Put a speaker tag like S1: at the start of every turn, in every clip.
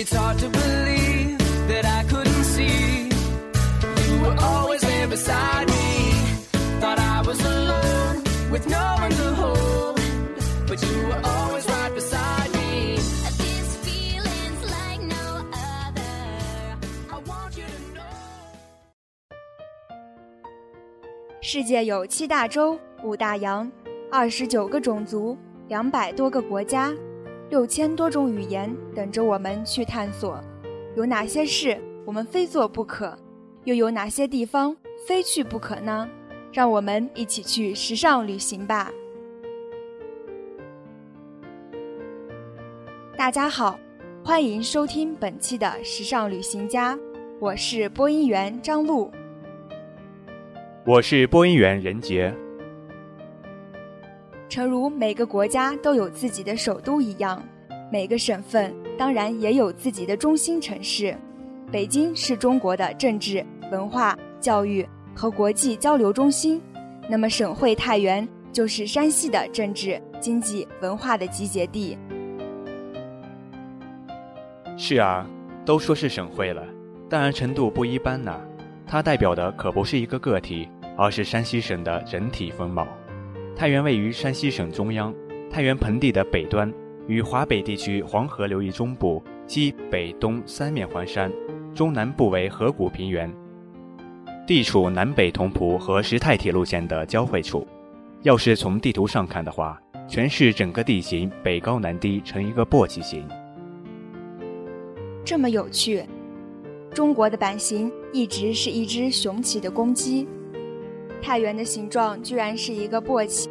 S1: It's hard to believe that I couldn't see. You were always there beside me. Thought I was alone with no one to hold. But you were always right beside me.
S2: This feeling's like no other.
S1: I want you to know.
S3: 世界有七大洲、五大洋、二十九个种族、两百多个国家、六千多种语言，等着我们去探索。有哪些事我们非做不可？又有哪些地方非去不可呢？让我们一起去时尚旅行吧！大家好，欢迎收听本期的《时尚旅行家》，我是播音员张璐。
S4: 我是播音员任杰。
S3: 诚如每个国家都有自己的首都一样，每个省份当然也有自己的中心城市。北京是中国的政治、文化、教育和国际交流中心，那么省会太原就是山西的政治、经济、文化的集结地。
S4: 是啊，都说是省会了，但程度不一般呢。它代表的可不是一个个体，而是山西省的整体风貌。太原位于山西省中央，太原盆地的北端，与华北地区黄河流域中部、西北、东三面环山，中南部为河谷平原，地处南北同蒲和石太铁路线的交汇处。要是从地图上看的话，全市整个地形北高南低，呈一个簸箕形。
S3: 这么有趣，中国的版型一直是一只雄起的公鸡，太原的形状居然是一个簸箕。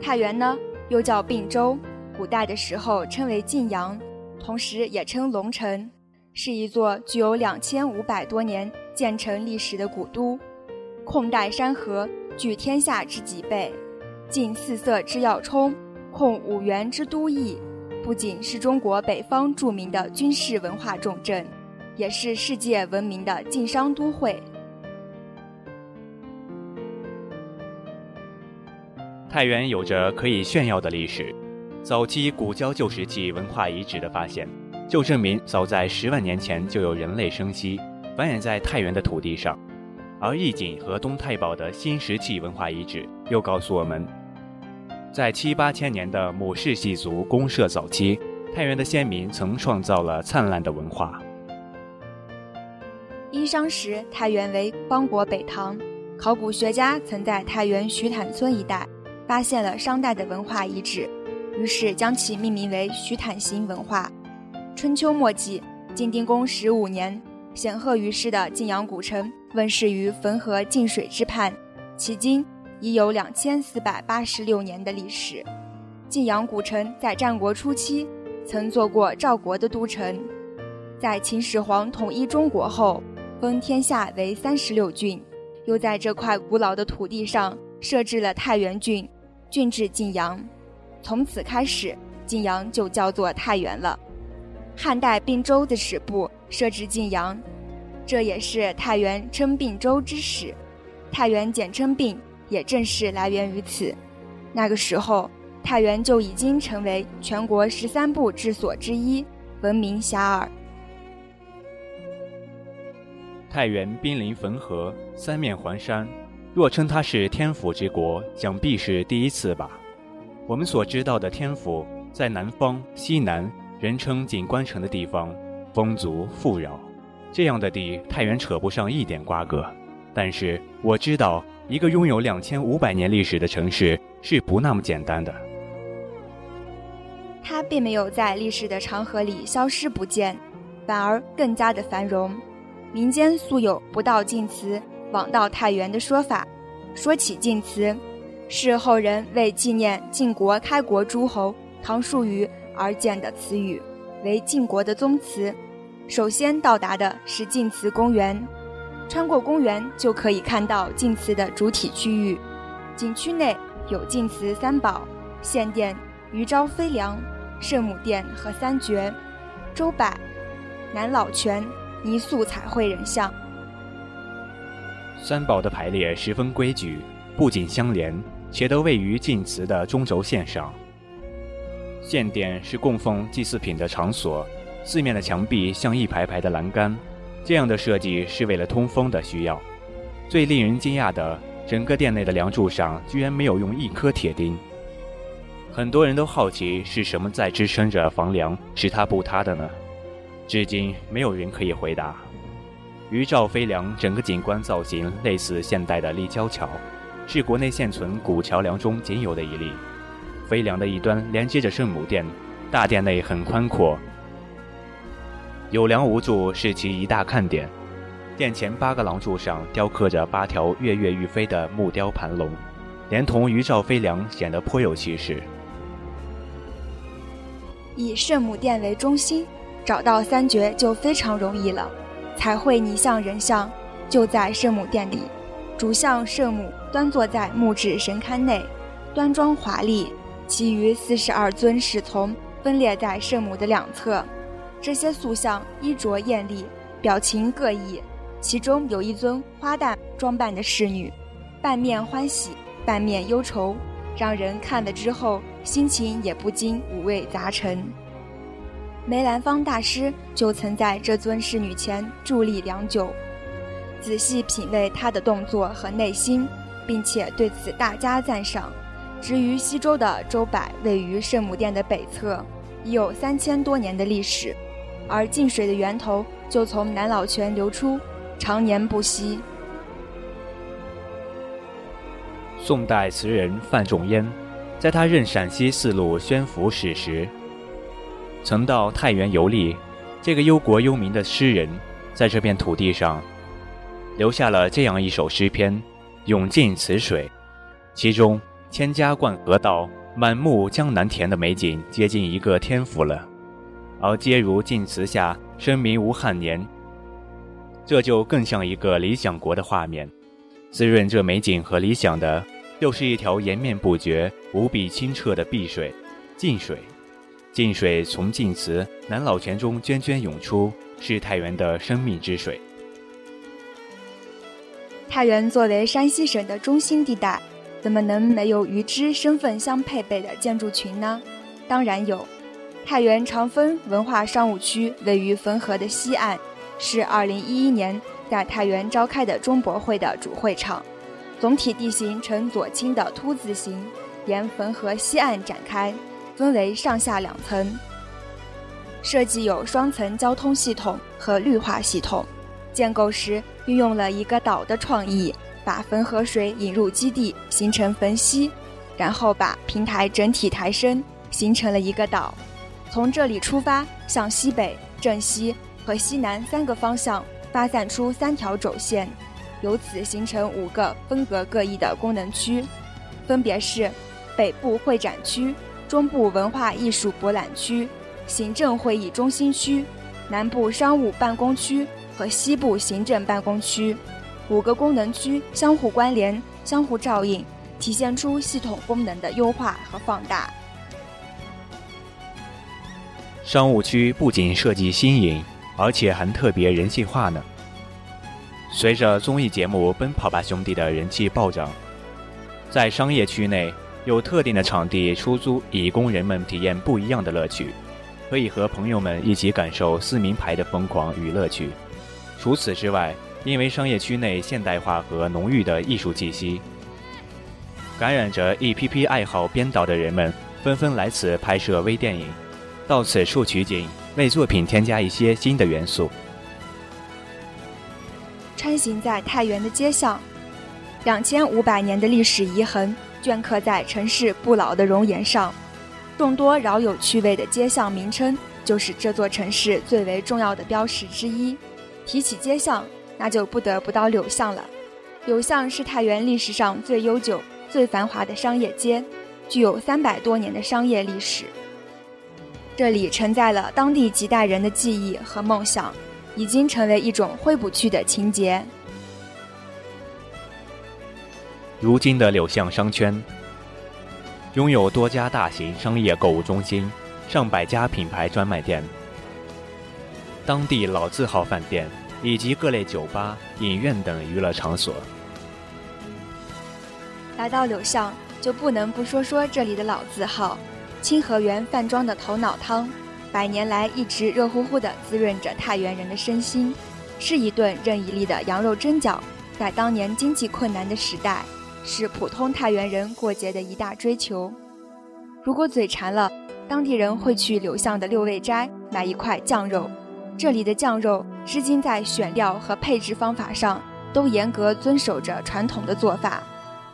S3: 太原呢，又叫并州，古代的时候称为晋阳，同时也称龙城，是一座具有两千五百多年建成历史的古都，控带山河，居天下之脊背，尽四色之要冲，控五原之都邑。不仅是中国北方著名的军事文化重镇，也是世界闻名的晋商都会。
S4: 太原有着可以炫耀的历史，早期古交旧石器文化遗址的发现，就证明早在十万年前就有人类生息，繁衍在太原的土地上。而义井和东太保的新石器文化遗址又告诉我们，在七八千年的母氏系族公社早期，太原的先民曾创造了灿烂的文化。
S3: 殷商时，太原为邦国北唐。考古学家曾在太原徐坦村一带发现了商代的文化遗址，于是将其命名为徐坦型文化。春秋末期，晋定公十五年，显赫于世的晋阳古城问世于汾河晋水之畔，迄今已有两千四百八十六年的历史。晋阳古城在战国初期曾做过赵国的都城，在秦始皇统一中国后，封天下为三十六郡，又在这块古老的土地上设置了太原郡，郡治晋阳。从此开始，晋阳就叫做太原了。汉代并州的史部设置晋阳，这也是太原称并州之始。太原简称并，也正是来源于此。那个时候，太原就已经成为全国十三部治所之一，闻名遐迩。
S4: 太原濒临汾河，三面环山，若称它是天府之国，想必是第一次吧。我们所知道的天府，在南方、西南，人称景观城的地方，风足富饶，这样的地，太原扯不上一点瓜葛。但是我知道，一个拥有两千五百年历史的城市是不那么简单的。
S3: 它并没有在历史的长河里消失不见，反而更加的繁荣。民间素有“不到晋祠，往到太原”的说法。说起晋祠，是后人为纪念晋国开国诸侯唐叔虞而建的词语，为晋国的宗祠。首先到达的是晋祠公园，穿过公园就可以看到晋祠的主体区域。景区内有晋祠三宝、献殿、余昭飞梁、圣母殿和三绝、周柏、南老泉。泥塑彩绘人像，
S4: 三宝的排列十分规矩，不仅相连，且都位于晋祠的中轴线上。献殿是供奉祭祀品的场所，四面的墙壁像一排排的栏杆，这样的设计是为了通风的需要。最令人惊讶的，整个殿内的梁柱上居然没有用一颗铁钉。很多人都好奇是什么在支撑着房梁，使它不塌的呢？至今没有人可以回答。鱼兆飞梁整个景观造型类似现代的立交桥，是国内现存古桥梁中仅有的一例。飞梁的一端连接着圣母殿，大殿内很宽阔，有梁无柱是其一大看点。殿前八个廊柱上雕刻着八条跃跃欲飞的木雕盘龙，连同鱼照飞梁显得颇有气势。
S3: 以圣母殿为中心，找到三绝就非常容易了。彩绘泥像人像就在圣母殿里，主像圣母端坐在木质神龛内，端庄华丽。其余四十二尊侍从分列在圣母的两侧，这些塑像衣着艳丽，表情各异。其中有一尊花旦装扮的侍女，半面欢喜，半面忧愁，让人看了之后心情也不禁五味杂陈。梅兰芳大师就曾在这尊侍女前伫立良久，仔细品味她的动作和内心，并且对此大加赞赏。至于西周的周柏，位于圣母殿的北侧，已有三千多年的历史，而晋水的源头就从南老泉流出，常年不息。
S4: 宋代词人范仲淹，在他任陕西四路宣抚使时，曾到太原游历。这个忧国忧民的诗人，在这片土地上，留下了这样一首诗篇《永晋此水》，其中“千家灌河道，满目江南田”的美景接近一个天府了。而皆如晋祠下，生民无汉年，这就更像一个理想国的画面。滋润这美景和理想的，又是一条延绵不绝、无比清澈的碧水——晋水。晋水从晋祠南老泉中涓涓涌出，是太原的生命之水。
S3: 太原作为山西省的中心地带，怎么能没有与之身份相配备的建筑群呢？当然有。太原长丰文化商务区位于汾河的西岸，是2011年在太原召开的中博会的主会场。总体地形呈左倾的凸字形，沿汾河西岸展开。分为上下两层，设计有双层交通系统和绿化系统。建构时运用了一个岛的创意，把汾河水引入基地，形成汾溪，然后把平台整体抬升，形成了一个岛。从这里出发，向西北、正西和西南三个方向发散出三条轴线，由此形成五个风格各异的功能区，分别是北部会展区。中部文化艺术博览区、行政会议中心区、南部商务办公区和西部行政办公区，五个功能区相互关联、相互照应，体现出系统功能的优化和放大。
S4: 商务区不仅设计新颖，而且还特别人性化呢。随着综艺节目《奔跑吧兄弟》的人气暴涨，在商业区内。有特定的场地出租，以供人们体验不一样的乐趣，可以和朋友们一起感受撕名牌的疯狂与乐趣。除此之外，因为商业区内现代化和浓郁的艺术气息，感染着一批批爱好编导的人们，纷纷来此拍摄微电影，到此处取景，为作品添加一些新的元素。
S3: 穿行在太原的街巷，两千五百年的历史遗痕。镌刻在城市不老的容颜上，众多饶有趣味的街巷名称，就是这座城市最为重要的标识之一。提起街巷，那就不得不到柳巷了。柳巷是太原历史上最悠久、最繁华的商业街，具有三百多年的商业历史。这里承载了当地几代人的记忆和梦想，已经成为一种挥不去的情节。
S4: 如今的柳巷商圈，拥有多家大型商业购物中心、上百家品牌专卖店、当地老字号饭店以及各类酒吧、影院等娱乐场所。
S3: 来到柳巷，就不能不说说这里的老字号——清河园饭庄的头脑汤，百年来一直热乎乎地滋润着太原人的身心，是一顿任一粒的羊肉蒸饺，在当年经济困难的时代，是普通太原人过节的一大追求。如果嘴馋了，当地人会去柳巷的六味斋买一块酱肉，这里的酱肉至今在选料和配置方法上都严格遵守着传统的做法。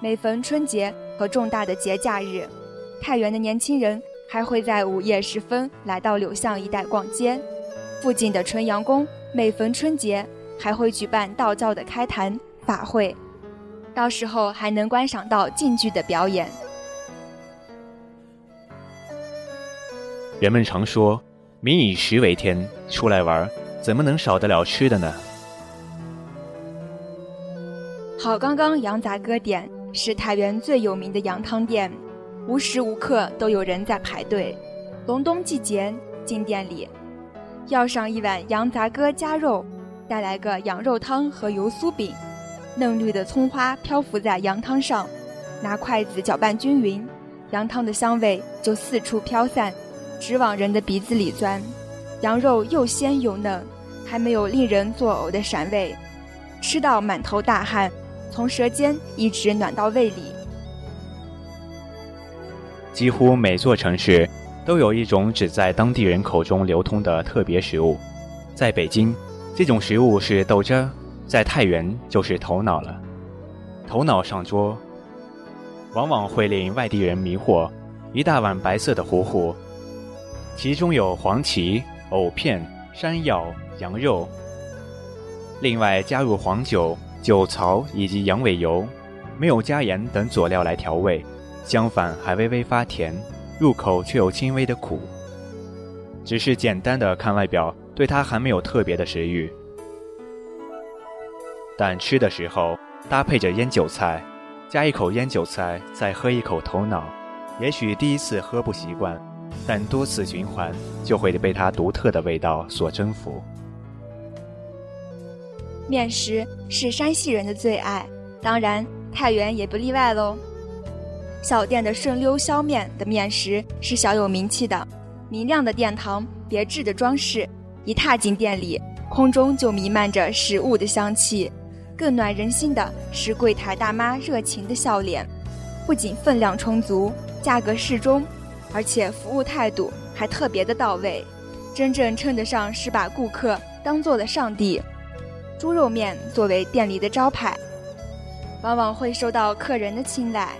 S3: 每逢春节和重大的节假日，太原的年轻人还会在午夜时分来到柳巷一带逛街。附近的纯阳宫每逢春节还会举办道教的开坛法会，到时候还能观赏到晋剧的表演。
S4: 人们常说“民以食为天”，出来玩怎么能少得了吃的呢？
S3: 好刚刚羊杂割店是太原最有名的羊汤店，无时无刻都有人在排队。隆冬季节进店里，要上一碗羊杂割加肉，再来个羊肉汤和油酥饼，嫩绿的葱花漂浮在羊汤上，拿筷子搅拌均匀，羊汤的香味就四处飘散。直往人的鼻子里钻，羊肉又鲜又嫩，还没有令人作呕的膻味，吃到满头大汗，从舌尖一直暖到胃里。
S4: 几乎每座城市都有一种只在当地人口中流通的特别食物，在北京，这种食物是豆汁儿；在太原就是头脑了。头脑上桌，往往会令外地人迷惑，一大碗白色的糊糊。其中有黄芪、藕片、山药、羊肉，另外加入黄酒、酒槽以及羊尾油，没有加盐等佐料来调味，相反还微微发甜，入口却有轻微的苦。只是简单的看外表，对它还没有特别的食欲，但吃的时候搭配着腌韭菜，加一口腌韭菜，再喝一口头脑，也许第一次喝不习惯。但多次循环，就会被它独特的味道所征服。
S3: 面食是山西人的最爱，当然太原也不例外喽。小店的顺溜削面的面食是小有名气的，明亮的殿堂，别致的装饰，一踏进店里，空中就弥漫着食物的香气。更暖人心的是柜台大妈热情的笑脸，不仅分量充足，价格适中。而且服务态度还特别的到位，真正称得上是把顾客当做了上帝。猪肉面作为店里的招牌，往往会受到客人的青睐。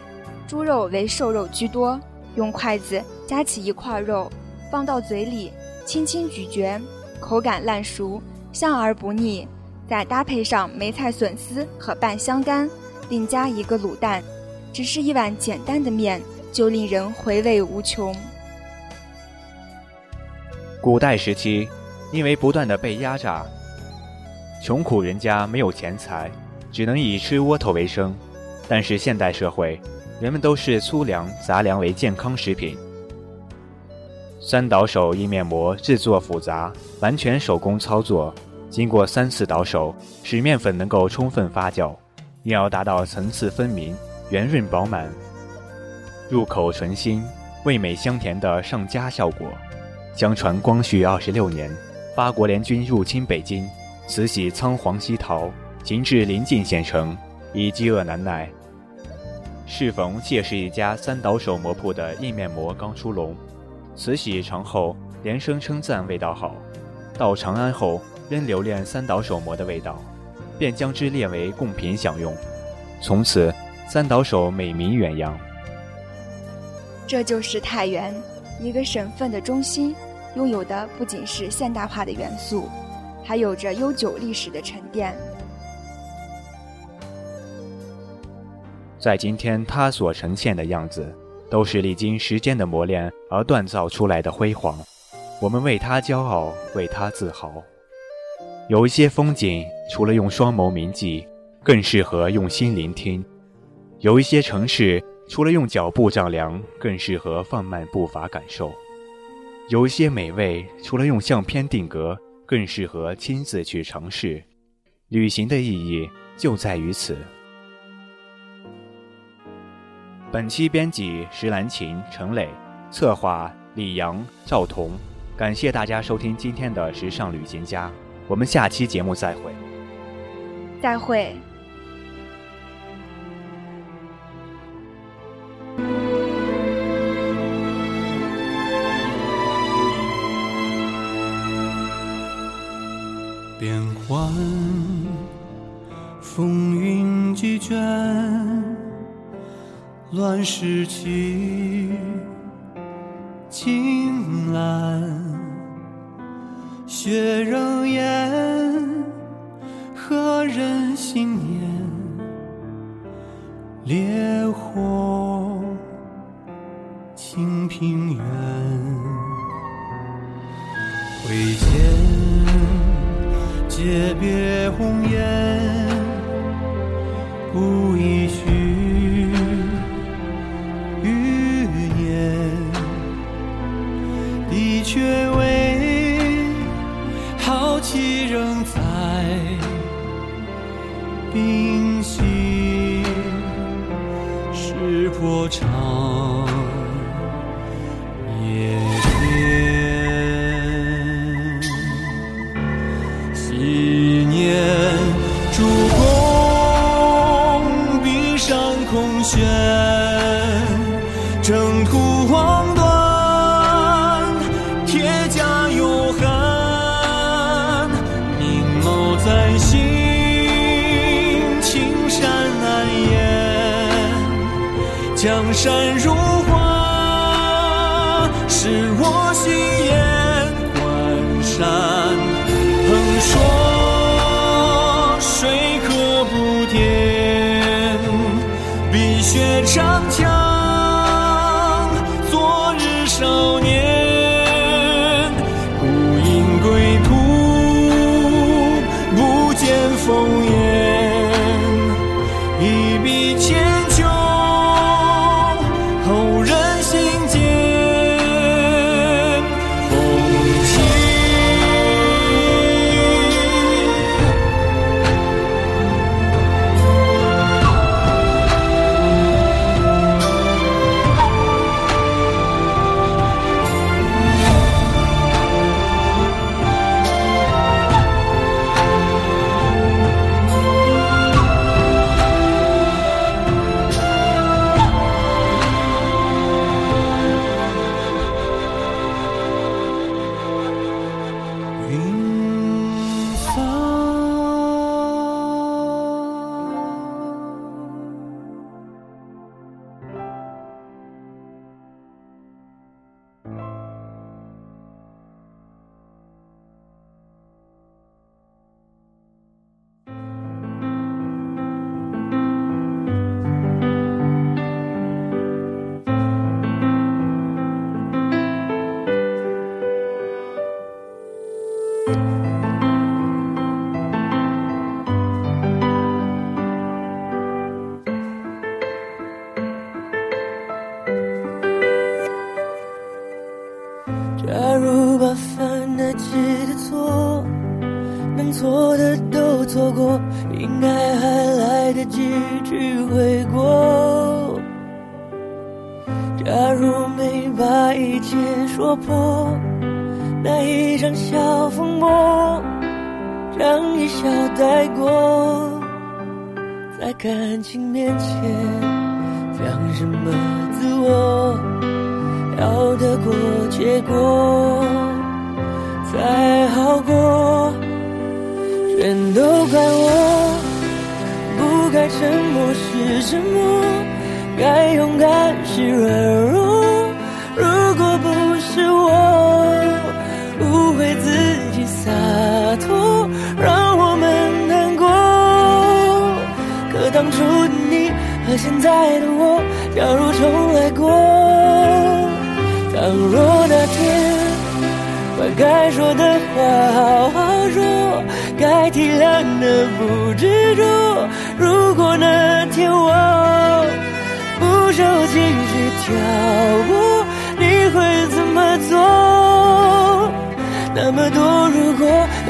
S3: 猪肉为瘦肉居多，用筷子夹起一块肉，放到嘴里轻轻咀嚼，口感烂熟，香而不腻。再搭配上梅菜笋丝和拌香干，另加一个卤蛋，只是一碗简单的面。就令人回味无穷。
S4: 古代时期，因为不断的被压榨，穷苦人家没有钱财，只能以吃窝头为生。但是现代社会，人们都是粗粮、杂粮为健康食品。三岛手意面膜制作复杂，完全手工操作，经过三次倒手，使面粉能够充分发酵，也要达到层次分明、圆润饱满。入口纯新、味美香甜的上佳效果。相传光绪二十六年，八国联军入侵北京，慈禧仓皇西逃，行至临近县城，已饥饿难耐。适逢谢氏一家三倒手磨铺的硬面膜刚出笼，慈禧尝后连声称赞味道好。到长安后仍留恋三岛手磨的味道，便将之列为贡品享用。从此，三岛手美名远扬。
S3: 这就是太原，一个省份的中心，拥有的不仅是现代化的元素，还有着悠久历史的沉淀。
S4: 在今天，它所呈现的样子，都是历经时间的磨练而锻造出来的辉煌。我们为它骄傲，为它自豪。有一些风景，除了用双眸铭记，更适合用心聆听；有一些城市。除了用脚步丈量，更适合放慢步伐感受。有一些美味，除了用相片定格，更适合亲自去尝试。旅行的意义就在于此。本期编辑石兰琴、陈磊，策划李阳、赵彤，感谢大家收听今天的时尚旅行家，我们下期节目再会。
S3: 再会。
S5: 变幻，风云几卷，乱世起，红颜，不一许在心，青山难掩，江山如画，是我心眼，关山。
S6: 把一切说破，那一场小风波，让一笑带过，在感情面前讲什么自我？要得过且过才好过，全都怪我，不该沉默是沉默，该勇敢是软弱。如果不是我误会自己洒脱，让我们难过。可当初的你和现在的我，假如重来过。倘若那天把该说的话好好说，该体谅的不执着。如果那天我不受情绪挑拨，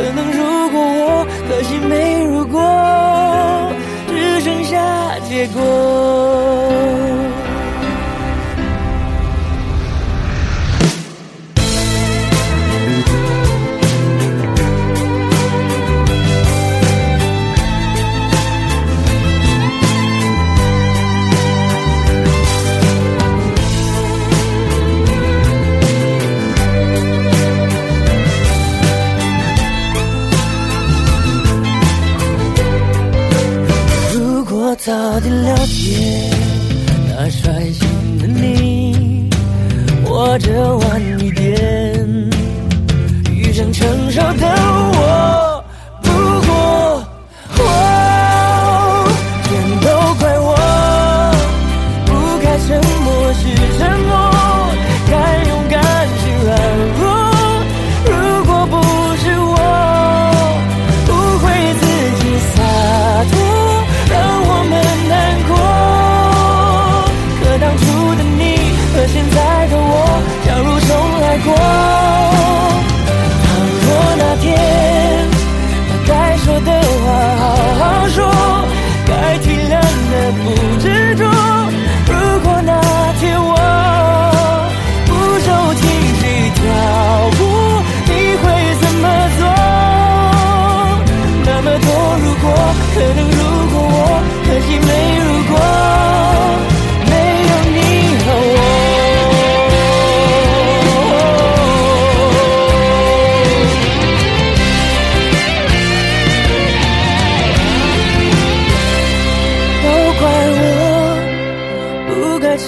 S6: 可能如果我，可惜没如果，只剩下结果。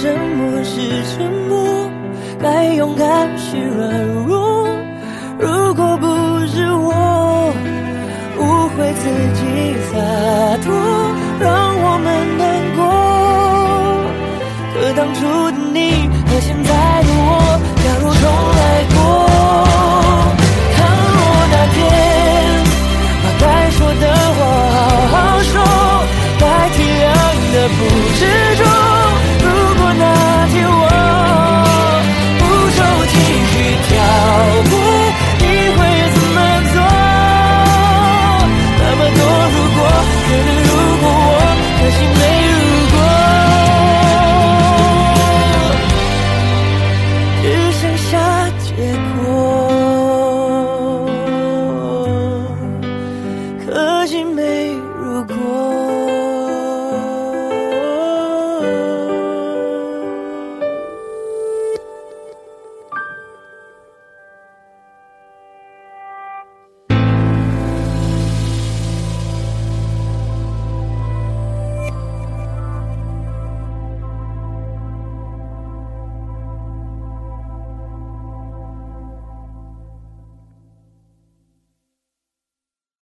S6: 沉默是沉默该勇敢是软弱。如果不是我误会自己洒脱。